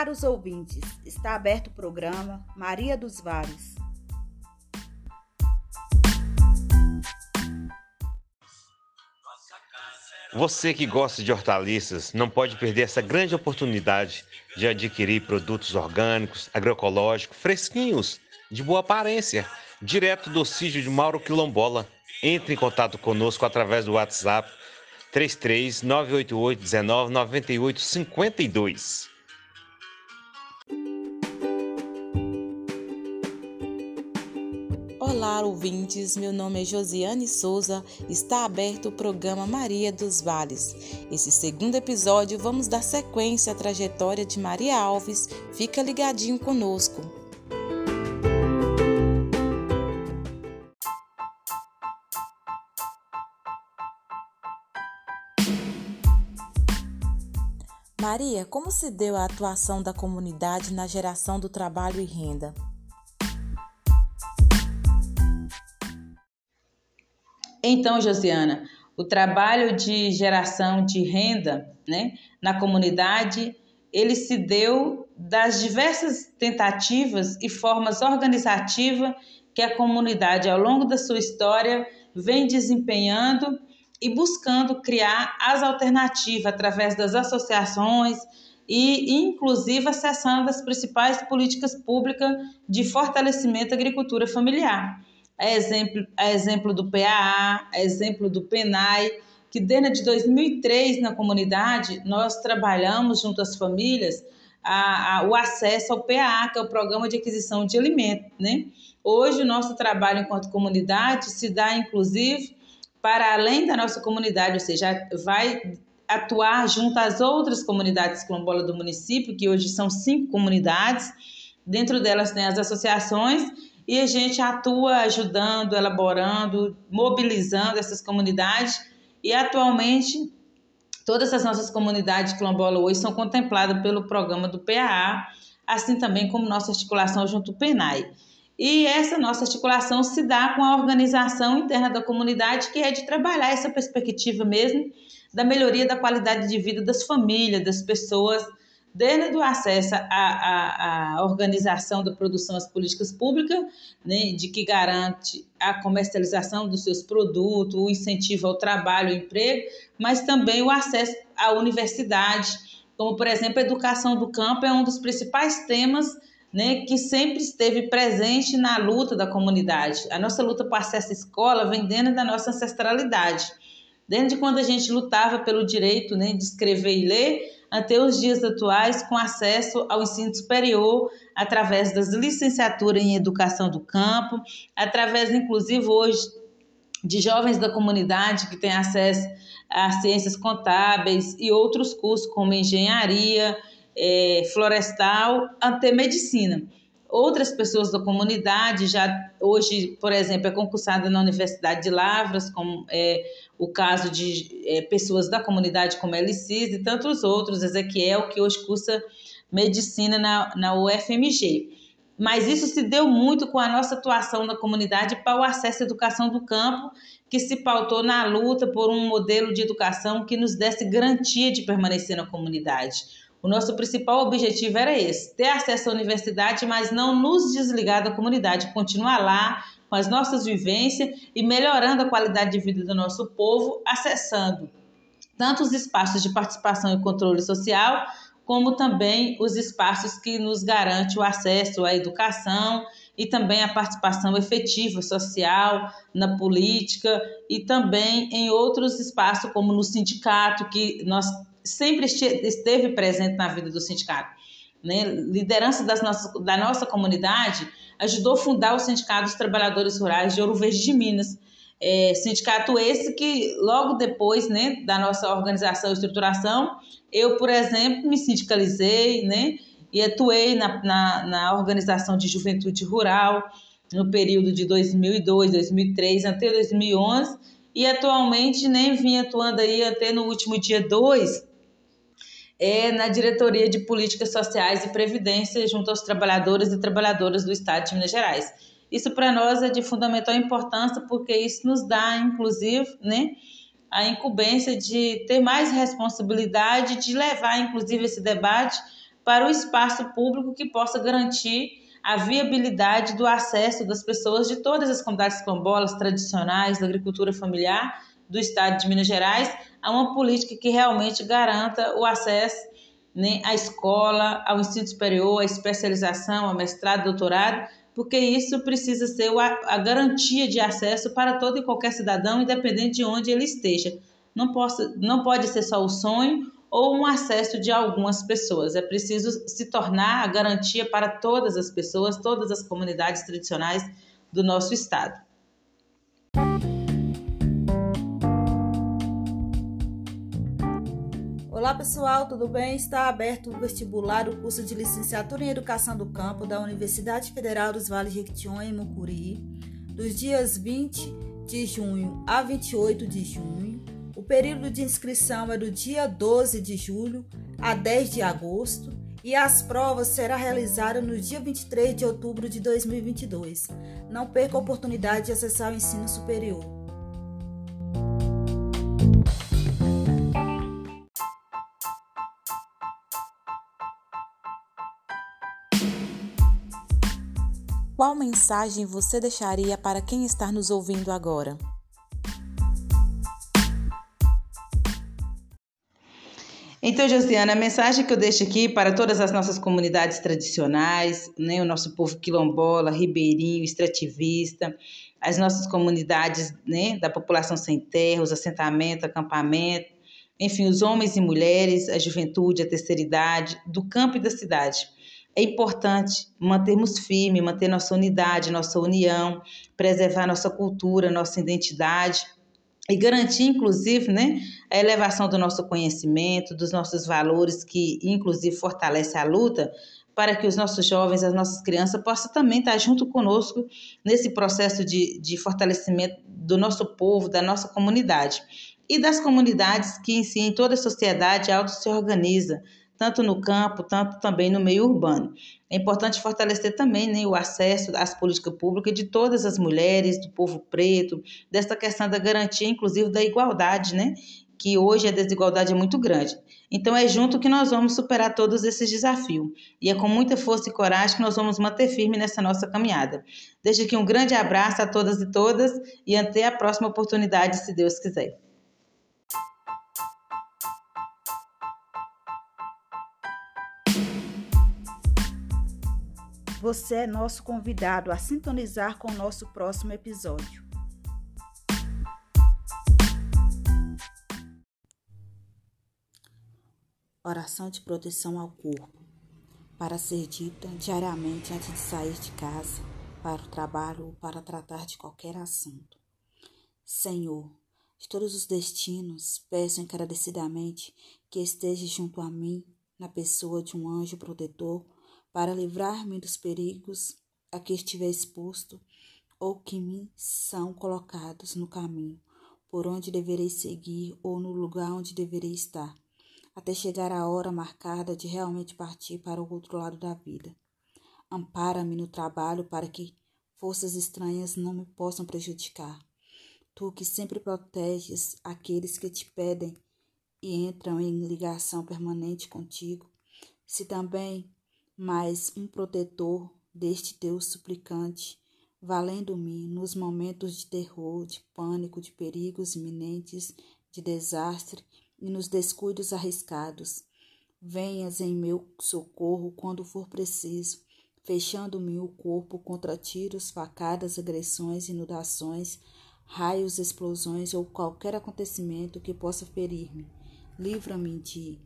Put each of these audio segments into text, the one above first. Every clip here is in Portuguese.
Caros ouvintes, está aberto o programa Maria dos Vales. Você que gosta de hortaliças não pode perder essa grande oportunidade de adquirir produtos orgânicos, agroecológicos, fresquinhos, de boa aparência, direto do sítio de Mauro Quilombola. Entre em contato conosco através do WhatsApp 33 988 19 98 52. Olá, ouvintes. Meu nome é Josiane Souza. Está aberto o programa Maria dos Vales. Esse segundo episódio vamos dar sequência à trajetória de Maria Alves. Fica ligadinho conosco. Maria, como se deu a atuação da comunidade na geração do trabalho e renda? Então, Josiana, o trabalho de geração de renda né, na comunidade, ele se deu das diversas tentativas e formas organizativas que a comunidade, ao longo da sua história, vem desempenhando e buscando criar as alternativas através das associações e, inclusive, acessando as principais políticas públicas de fortalecimento da agricultura familiar é exemplo, é exemplo do PAA, é exemplo do PENAI, que desde 2003 na comunidade nós trabalhamos junto às famílias a, a, o acesso ao PAA, que é o Programa de Aquisição de Alimentos. Né? Hoje o nosso trabalho enquanto comunidade se dá inclusive para além da nossa comunidade, ou seja, vai atuar junto às outras comunidades quilombolas do município, que hoje são cinco comunidades, dentro delas tem as associações e a gente atua ajudando, elaborando, mobilizando essas comunidades e atualmente todas as nossas comunidades quilombolas hoje são contempladas pelo programa do PAA, assim também como nossa articulação junto ao PENAI. E essa nossa articulação se dá com a organização interna da comunidade, que é de trabalhar essa perspectiva mesmo da melhoria da qualidade de vida das famílias, das pessoas, desde o acesso à, à, à, organização da produção às políticas públicas, né, de que garante a comercialização dos seus produtos, o incentivo ao trabalho, ao emprego, mas também o acesso à universidade, como por exemplo a educação do campo é um dos principais temas né, que sempre esteve presente na luta da comunidade. A nossa luta por acesso à escola vem dentro da nossa ancestralidade. Desde quando a gente lutava pelo direito né, de escrever e ler, até os dias atuais com acesso ao ensino superior através das licenciaturas em educação do campo, através inclusive hoje de jovens da comunidade que têm acesso a ciências contábeis e outros cursos como engenharia, é, florestal, até medicina. Outras pessoas da comunidade já hoje, por exemplo, é concursada na Universidade de Lavras, como é o caso de é, pessoas da comunidade como Elicis e tantos outros, Ezequiel, que hoje cursa medicina na, na UFMG. Mas isso se deu muito com a nossa atuação na comunidade para o acesso à educação do campo, que se pautou na luta por um modelo de educação que nos desse garantia de permanecer na comunidade. O nosso principal objetivo era esse: ter acesso à universidade, mas não nos desligar da comunidade, continuar lá com as nossas vivências e melhorando a qualidade de vida do nosso povo, acessando tanto os espaços de participação e controle social, como também os espaços que nos garantem o acesso à educação e também a participação efetiva social na política e também em outros espaços, como no sindicato, que nós sempre esteve presente na vida do sindicato. Né? Liderança das nossas, da nossa comunidade ajudou a fundar o Sindicato dos Trabalhadores Rurais de Ouro Verde de Minas. É, sindicato esse que logo depois né, da nossa organização e estruturação, eu, por exemplo, me sindicalizei né, e atuei na, na, na organização de juventude rural no período de 2002, 2003 até 2011 e atualmente nem vim atuando aí até no último dia 2 é na Diretoria de Políticas Sociais e Previdência junto aos trabalhadores e trabalhadoras do Estado de Minas Gerais. Isso para nós é de fundamental importância porque isso nos dá, inclusive, né, a incumbência de ter mais responsabilidade de levar, inclusive, esse debate para o espaço público que possa garantir a viabilidade do acesso das pessoas de todas as comunidades quilombolas tradicionais da agricultura familiar do estado de Minas Gerais a uma política que realmente garanta o acesso né, à escola, ao ensino superior, à especialização, ao mestrado, doutorado, porque isso precisa ser a, garantia de acesso para todo e qualquer cidadão, independente de onde ele esteja. Não, posso, não pode ser só o sonho ou um acesso de algumas pessoas. É preciso se tornar a garantia para todas as pessoas, todas as comunidades tradicionais do nosso estado. Olá pessoal, tudo bem? Está aberto o vestibular do curso de licenciatura em Educação do Campo da Universidade Federal dos Vales de Jequitinhonha em Mucuri, dos dias 20 de junho a 28 de junho. O período de inscrição é do dia 12 de julho a 10 de agosto e as provas serão realizadas no dia 23 de outubro de 2022. Não perca a oportunidade de acessar o ensino superior. Qual mensagem você deixaria para quem está nos ouvindo agora? Então, Josiana, a mensagem que eu deixo aqui para todas as nossas comunidades tradicionais, né, o nosso povo quilombola, ribeirinho, extrativista, as nossas comunidades né, da população sem terra, os assentamentos, acampamento, enfim, os homens e mulheres, a juventude, a terceira idade, do campo e da cidade é importante mantermos firme, manter nossa unidade, nossa união, preservar nossa cultura, nossa identidade e garantir, inclusive, né, a elevação do nosso conhecimento, dos nossos valores, que inclusive fortalece a luta para que os nossos jovens, as nossas crianças possam também estar junto conosco nesse processo de, de fortalecimento do nosso povo, da nossa comunidade e das comunidades que em si, em toda a sociedade, auto se organiza, tanto no campo, tanto também no meio urbano. É importante fortalecer também né, o acesso às políticas públicas de todas as mulheres, do povo preto, dessa questão da garantia, inclusive, da igualdade, né? Que hoje a desigualdade é muito grande. Então é junto que nós vamos superar todos esses desafios. E é com muita força e coragem que nós vamos manter firme nessa nossa caminhada. Deixo aqui um grande abraço a todas e todas e até a próxima oportunidade, se Deus quiser. Você é nosso convidado a sintonizar com o nosso próximo episódio. Oração de proteção ao corpo. Para ser dita diariamente antes de sair de casa, para o trabalho ou para tratar de qualquer assunto. Senhor, de todos os destinos, peço encarecidamente que esteja junto a mim, na pessoa de um anjo protetor para livrar-me dos perigos a que estiver exposto ou que me são colocados no caminho por onde deverei seguir ou no lugar onde deverei estar, até chegar a hora marcada de realmente partir para o outro lado da vida. Ampara-me no trabalho para que forças estranhas não me possam prejudicar. Tu que sempre proteges aqueles que te pedem e entram em ligação permanente contigo, se também mas um protetor deste Deus suplicante, valendo-me nos momentos de terror, de pânico, de perigos iminentes, de desastre e nos descuidos arriscados. Venhas em meu socorro quando for preciso, fechando-me o corpo contra tiros, facadas, agressões, inundações, raios, explosões ou qualquer acontecimento que possa ferir-me. Livra-me de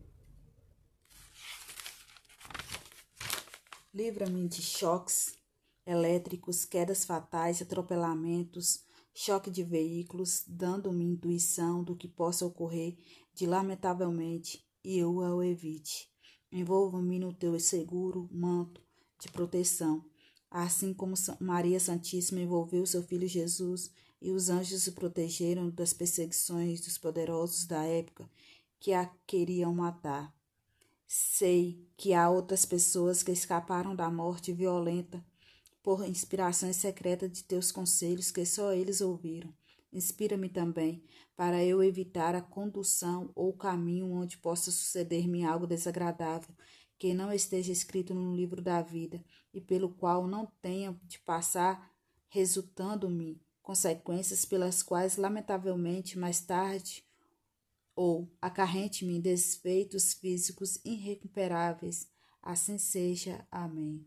Livra-me de choques elétricos, quedas fatais, atropelamentos, choque de veículos, dando-me intuição do que possa ocorrer de lamentavelmente e eu o evite. Envolva-me no teu seguro manto de proteção, assim como Maria Santíssima envolveu seu filho Jesus e os anjos o protegeram das perseguições dos poderosos da época que a queriam matar. Sei que há outras pessoas que escaparam da morte violenta por inspirações secretas de teus conselhos que só eles ouviram. Inspira-me também, para eu evitar a condução ou caminho onde possa suceder-me algo desagradável, que não esteja escrito no livro da vida e pelo qual não tenha de passar, resultando-me consequências pelas quais, lamentavelmente, mais tarde ou acarrente-me desfeitos físicos irrecuperáveis. Assim seja. Amém.